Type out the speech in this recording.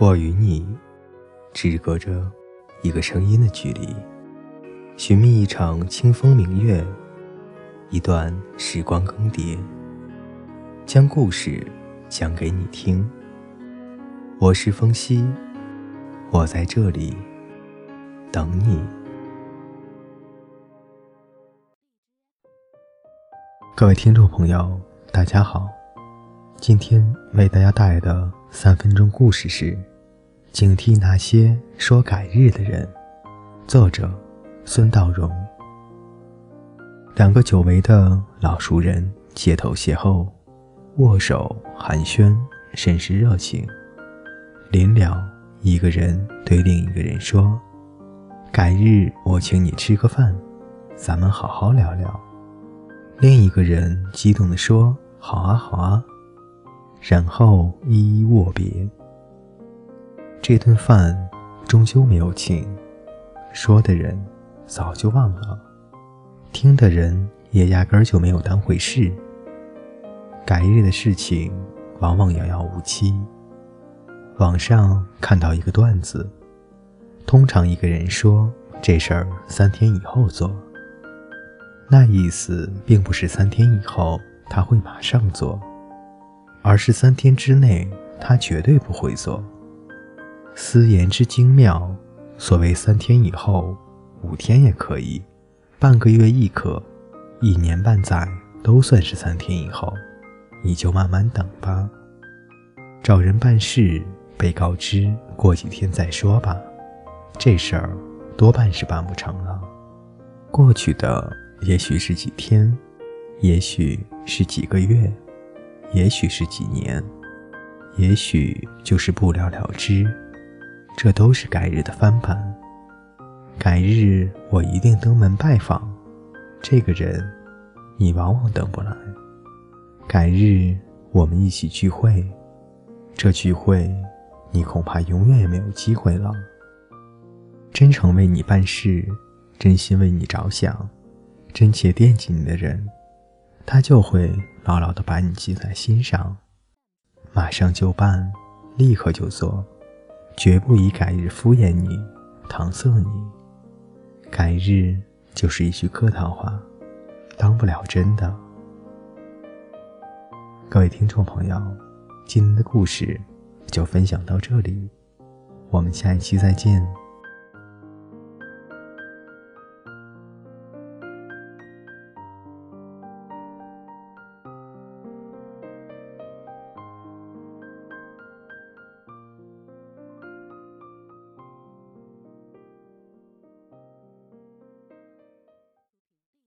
我与你只隔着一个声音的距离，寻觅一场清风明月，一段时光更迭，将故事讲给你听。我是风夕，我在这里等你。各位听众朋友，大家好，今天为大家带来的三分钟故事是。警惕那些说改日的人。作者：孙道荣。两个久违的老熟人街头邂逅，握手寒暄，甚是热情。临了，一个人对另一个人说：“改日我请你吃个饭，咱们好好聊聊。”另一个人激动地说：“好啊，好啊。”然后一一握别。这顿饭终究没有请，说的人早就忘了，听的人也压根儿就没有当回事。改日的事情往往遥遥无期。网上看到一个段子，通常一个人说这事儿三天以后做，那意思并不是三天以后他会马上做，而是三天之内他绝对不会做。思言之精妙，所谓三天以后，五天也可以，半个月亦可，一年半载都算是三天以后，你就慢慢等吧。找人办事，被告知过几天再说吧，这事儿多半是办不成了。过去的也许是几天，也许是几个月，也许是几年，也许就是不了了之。这都是改日的翻版。改日我一定登门拜访，这个人你往往等不来。改日我们一起聚会，这聚会你恐怕永远也没有机会了。真诚为你办事，真心为你着想，真切惦记你的人，他就会牢牢地把你记在心上，马上就办，立刻就做。绝不以改日敷衍你、搪塞你。改日就是一句客套话，当不了真的。各位听众朋友，今天的故事就分享到这里，我们下一期再见。